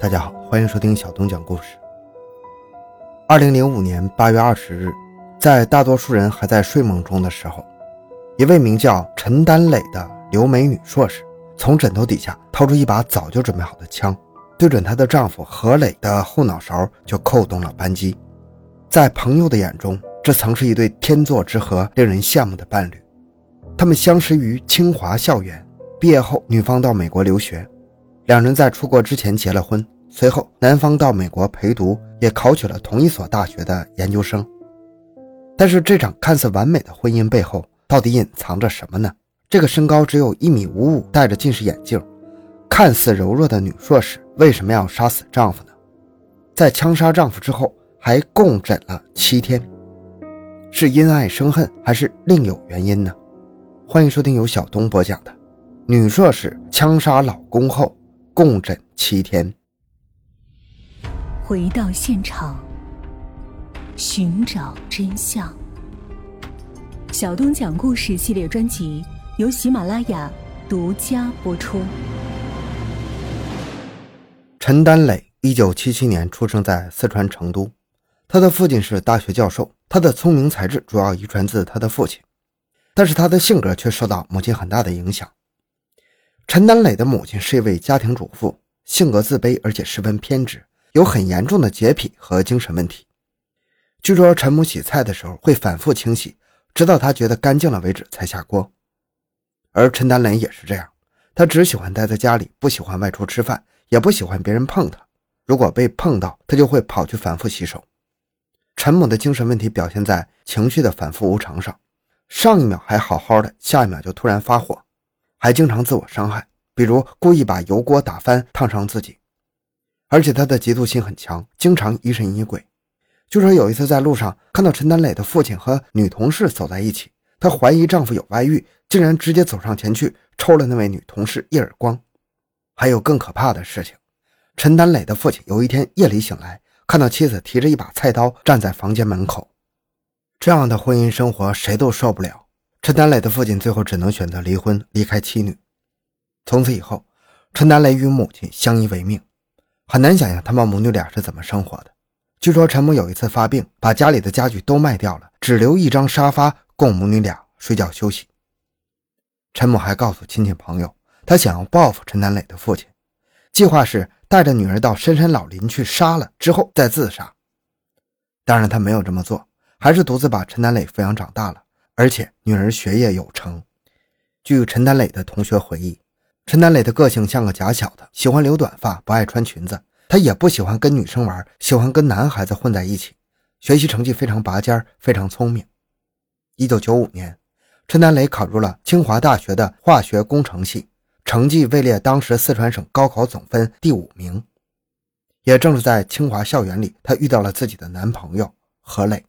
大家好，欢迎收听小东讲故事。二零零五年八月二十日，在大多数人还在睡梦中的时候，一位名叫陈丹磊的留美女硕士从枕头底下掏出一把早就准备好的枪，对准她的丈夫何磊的后脑勺就扣动了扳机。在朋友的眼中，这曾是一对天作之合、令人羡慕的伴侣。他们相识于清华校园，毕业后女方到美国留学。两人在出国之前结了婚，随后男方到美国陪读，也考取了同一所大学的研究生。但是这场看似完美的婚姻背后，到底隐藏着什么呢？这个身高只有一米五五、戴着近视眼镜、看似柔弱的女硕士，为什么要杀死丈夫呢？在枪杀丈夫之后，还共枕了七天，是因爱生恨，还是另有原因呢？欢迎收听由小东播讲的《女硕士枪杀老公后》。共枕七天。回到现场，寻找真相。小东讲故事系列专辑由喜马拉雅独家播出。陈丹磊，一九七七年出生在四川成都，他的父亲是大学教授，他的聪明才智主要遗传自他的父亲，但是他的性格却受到母亲很大的影响。陈丹磊的母亲是一位家庭主妇，性格自卑，而且十分偏执，有很严重的洁癖和精神问题。据说陈母洗菜的时候会反复清洗，直到她觉得干净了为止才下锅。而陈丹磊也是这样，他只喜欢待在家里，不喜欢外出吃饭，也不喜欢别人碰他。如果被碰到，他就会跑去反复洗手。陈母的精神问题表现在情绪的反复无常上，上一秒还好好的，下一秒就突然发火。还经常自我伤害，比如故意把油锅打翻烫伤自己，而且他的嫉妒心很强，经常疑神疑鬼。据说有一次在路上看到陈丹磊的父亲和女同事走在一起，她怀疑丈夫有外遇，竟然直接走上前去抽了那位女同事一耳光。还有更可怕的事情，陈丹磊的父亲有一天夜里醒来，看到妻子提着一把菜刀站在房间门口，这样的婚姻生活谁都受不了。陈丹磊的父亲最后只能选择离婚，离开妻女。从此以后，陈丹磊与母亲相依为命。很难想象他们母女俩是怎么生活的。据说陈母有一次发病，把家里的家具都卖掉了，只留一张沙发供母女俩睡觉休息。陈母还告诉亲戚朋友，她想要报复陈丹磊的父亲，计划是带着女儿到深山老林去杀了之后再自杀。当然，她没有这么做，还是独自把陈丹磊抚养长大了。而且女儿学业有成。据陈丹磊的同学回忆，陈丹磊的个性像个假小子，喜欢留短发，不爱穿裙子。他也不喜欢跟女生玩，喜欢跟男孩子混在一起。学习成绩非常拔尖，非常聪明。一九九五年，陈丹磊考入了清华大学的化学工程系，成绩位列当时四川省高考总分第五名。也正是在清华校园里，他遇到了自己的男朋友何磊。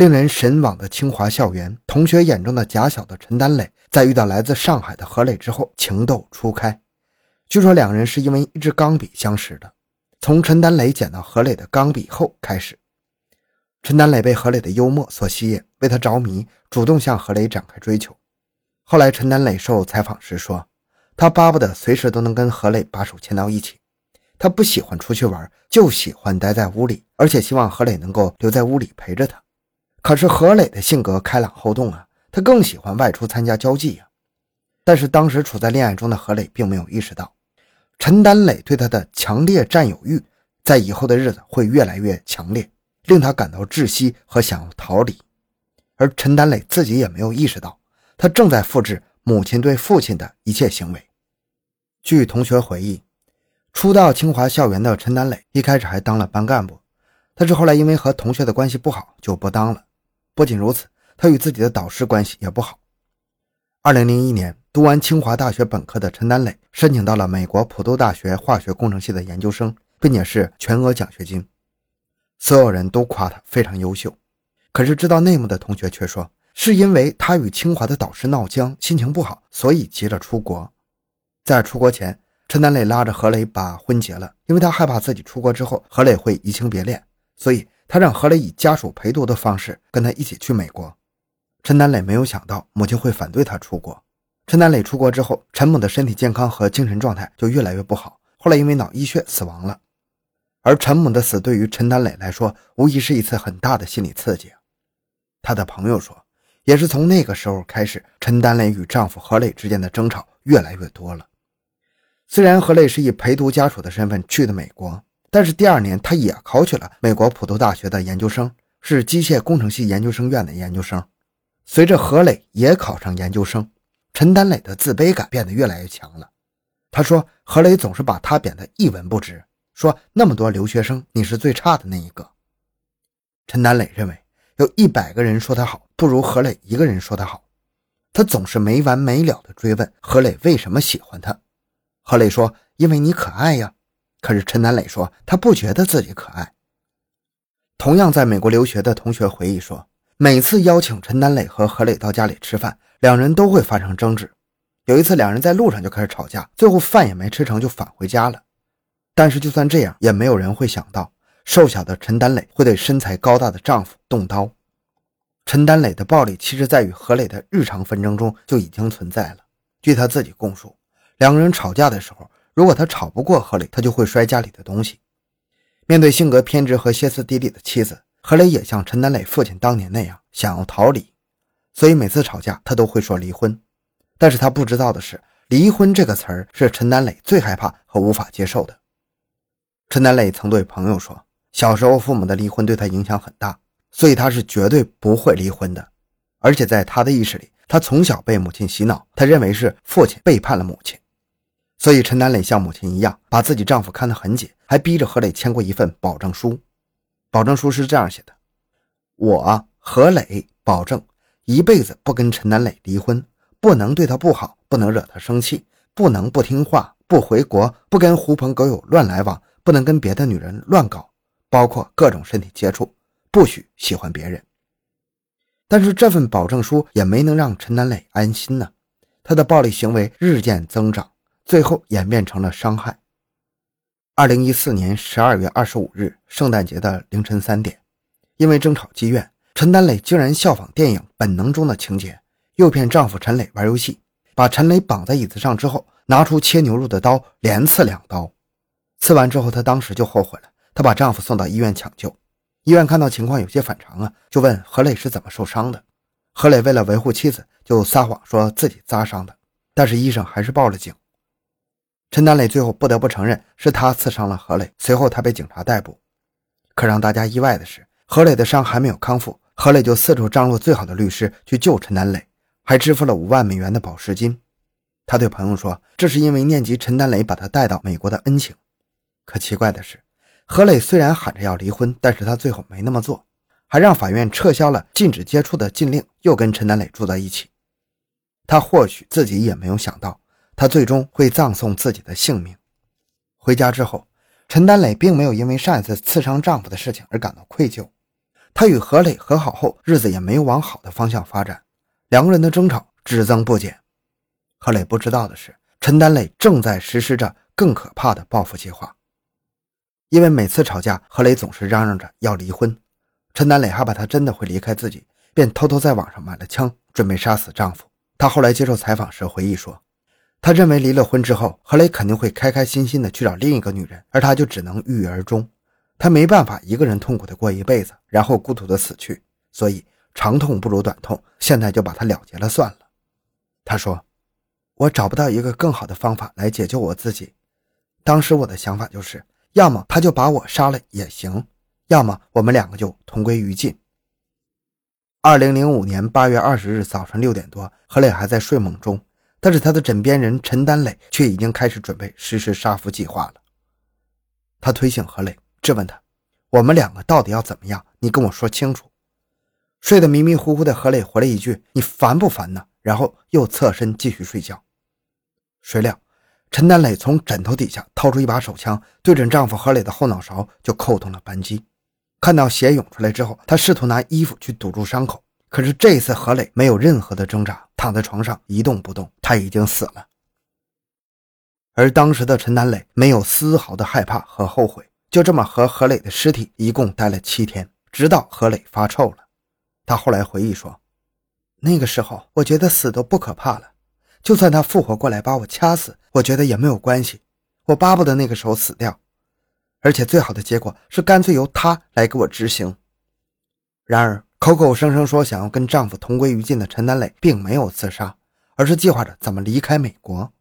令人神往的清华校园，同学眼中的假小子陈丹磊，在遇到来自上海的何磊之后，情窦初开。据说两人是因为一支钢笔相识的。从陈丹磊捡到何磊的钢笔后开始，陈丹磊被何磊的幽默所吸引，为他着迷，主动向何磊展开追求。后来陈丹磊受采访时说，他巴不得随时都能跟何磊把手牵到一起。他不喜欢出去玩，就喜欢待在屋里，而且希望何磊能够留在屋里陪着他。可是何磊的性格开朗好动啊，他更喜欢外出参加交际呀。但是当时处在恋爱中的何磊并没有意识到，陈丹磊对他的强烈占有欲，在以后的日子会越来越强烈，令他感到窒息和想要逃离。而陈丹磊自己也没有意识到，他正在复制母亲对父亲的一切行为。据同学回忆，初到清华校园的陈丹磊一开始还当了班干部，但是后来因为和同学的关系不好，就不当了。不仅如此，他与自己的导师关系也不好。二零零一年，读完清华大学本科的陈丹磊申请到了美国普渡大学化学工程系的研究生，并且是全额奖学金。所有人都夸他非常优秀，可是知道内幕的同学却说，是因为他与清华的导师闹僵，心情不好，所以急着出国。在出国前，陈丹磊拉着何磊把婚结了，因为他害怕自己出国之后何磊会移情别恋，所以。他让何磊以家属陪读的方式跟他一起去美国。陈丹磊没有想到母亲会反对他出国。陈丹磊出国之后，陈母的身体健康和精神状态就越来越不好，后来因为脑溢血死亡了。而陈母的死对于陈丹磊来说，无疑是一次很大的心理刺激。他的朋友说，也是从那个时候开始，陈丹磊与丈夫何磊之间的争吵越来越多了。虽然何磊是以陪读家属的身份去的美国，但是第二年他也考取了美国普渡大学的研究生，是机械工程系研究生院的研究生。随着何磊也考上研究生，陈丹磊的自卑感变得越来越强了。他说，何磊总是把他贬得一文不值，说那么多留学生，你是最差的那一个。陈丹磊认为。有一百个人说他好，不如何磊一个人说他好。他总是没完没了地追问何磊为什么喜欢他。何磊说：“因为你可爱呀。”可是陈丹磊说他不觉得自己可爱。同样在美国留学的同学回忆说，每次邀请陈丹磊和何磊到家里吃饭，两人都会发生争执。有一次，两人在路上就开始吵架，最后饭也没吃成就返回家了。但是就算这样，也没有人会想到。瘦小的陈丹磊会对身材高大的丈夫动刀。陈丹磊的暴力其实在与何磊的日常纷争中就已经存在了。据他自己供述，两个人吵架的时候，如果他吵不过何磊，他就会摔家里的东西。面对性格偏执和歇斯底里的妻子，何磊也像陈南磊父亲当年那样想要逃离，所以每次吵架他都会说离婚。但是他不知道的是，离婚这个词儿是陈南磊最害怕和无法接受的。陈南磊曾对朋友说。小时候，父母的离婚对他影响很大，所以他是绝对不会离婚的。而且在他的意识里，他从小被母亲洗脑，他认为是父亲背叛了母亲。所以陈南磊像母亲一样，把自己丈夫看得很紧，还逼着何磊签过一份保证书。保证书是这样写的：“我何磊保证一辈子不跟陈南磊离婚，不能对他不好，不能惹他生气，不能不听话，不回国，不跟狐朋狗友乱来往，不能跟别的女人乱搞。”包括各种身体接触，不许喜欢别人。但是这份保证书也没能让陈南磊安心呢，他的暴力行为日渐增长，最后演变成了伤害。二零一四年十二月二十五日，圣诞节的凌晨三点，因为争吵积怨，陈丹磊竟然效仿电影《本能》中的情节，诱骗丈夫陈磊玩游戏，把陈磊绑在椅子上之后，拿出切牛肉的刀连刺两刀。刺完之后，她当时就后悔了。她把丈夫送到医院抢救，医院看到情况有些反常啊，就问何磊是怎么受伤的。何磊为了维护妻子，就撒谎说自己扎伤的，但是医生还是报了警。陈丹磊最后不得不承认是他刺伤了何磊，随后他被警察逮捕。可让大家意外的是，何磊的伤还没有康复，何磊就四处张罗最好的律师去救陈丹磊，还支付了五万美元的保释金。他对朋友说，这是因为念及陈丹磊把他带到美国的恩情。可奇怪的是。何磊虽然喊着要离婚，但是他最后没那么做，还让法院撤销了禁止接触的禁令，又跟陈丹磊住在一起。他或许自己也没有想到，他最终会葬送自己的性命。回家之后，陈丹磊并没有因为上一次刺伤丈夫的事情而感到愧疚。他与何磊和好后，日子也没有往好的方向发展，两个人的争吵只增不减。何磊不知道的是，陈丹磊正在实施着更可怕的报复计划。因为每次吵架，何磊总是嚷嚷着要离婚，陈丹磊害怕他真的会离开自己，便偷偷在网上买了枪，准备杀死丈夫。她后来接受采访时回忆说：“他认为离了婚之后，何磊肯定会开开心心的去找另一个女人，而他就只能郁郁而终。他没办法一个人痛苦的过一辈子，然后孤独的死去，所以长痛不如短痛，现在就把她了结了算了。”他说：“我找不到一个更好的方法来解救我自己，当时我的想法就是。”要么他就把我杀了也行，要么我们两个就同归于尽。二零零五年八月二十日早上六点多，何磊还在睡梦中，但是他的枕边人陈丹磊却已经开始准备实施杀夫计划了。他推醒何磊，质问他：“我们两个到底要怎么样？你跟我说清楚。”睡得迷迷糊糊的何磊回了一句：“你烦不烦呢？”然后又侧身继续睡觉。谁料。陈丹磊从枕头底下掏出一把手枪，对准丈夫何磊的后脑勺就扣动了扳机。看到血涌出来之后，她试图拿衣服去堵住伤口，可是这一次何磊没有任何的挣扎，躺在床上一动不动，他已经死了。而当时的陈南磊没有丝毫的害怕和后悔，就这么和何磊的尸体一共待了七天，直到何磊发臭了。他后来回忆说：“那个时候，我觉得死都不可怕了。”就算他复活过来把我掐死，我觉得也没有关系。我巴不得那个时候死掉，而且最好的结果是干脆由他来给我执行。然而，口口声声说想要跟丈夫同归于尽的陈南磊，并没有自杀，而是计划着怎么离开美国。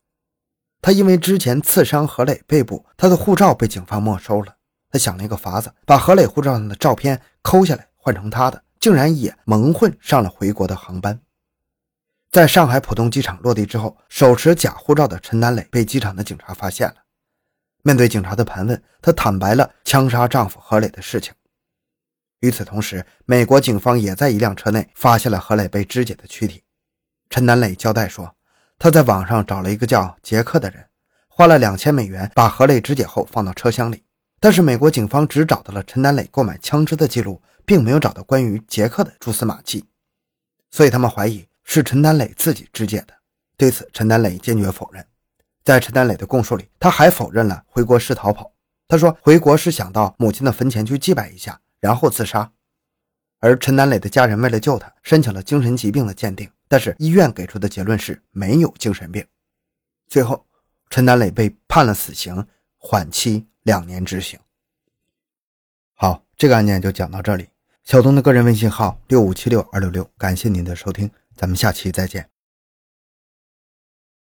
他因为之前刺伤何磊背部，他的护照被警方没收了。他想了一个法子，把何磊护照上的照片抠下来换成他的，竟然也蒙混上了回国的航班。在上海浦东机场落地之后，手持假护照的陈南磊被机场的警察发现了。面对警察的盘问，他坦白了枪杀丈夫何磊的事情。与此同时，美国警方也在一辆车内发现了何磊被肢解的躯体。陈南磊交代说，他在网上找了一个叫杰克的人，花了两千美元把何磊肢解后放到车厢里。但是美国警方只找到了陈南磊购买枪支的记录，并没有找到关于杰克的蛛丝马迹，所以他们怀疑是陈南磊自己肢解的。对此，陈南磊坚决否认。在陈南磊的供述里，他还否认了回国是逃跑。他说回国是想到母亲的坟前去祭拜一下，然后自杀。而陈南磊的家人为了救他，申请了精神疾病的鉴定，但是医院给出的结论是没有精神病。最后，陈南磊被判了死刑，缓期。两年执行。好，这个案件就讲到这里。小东的个人微信号六五七六二六六，感谢您的收听，咱们下期再见。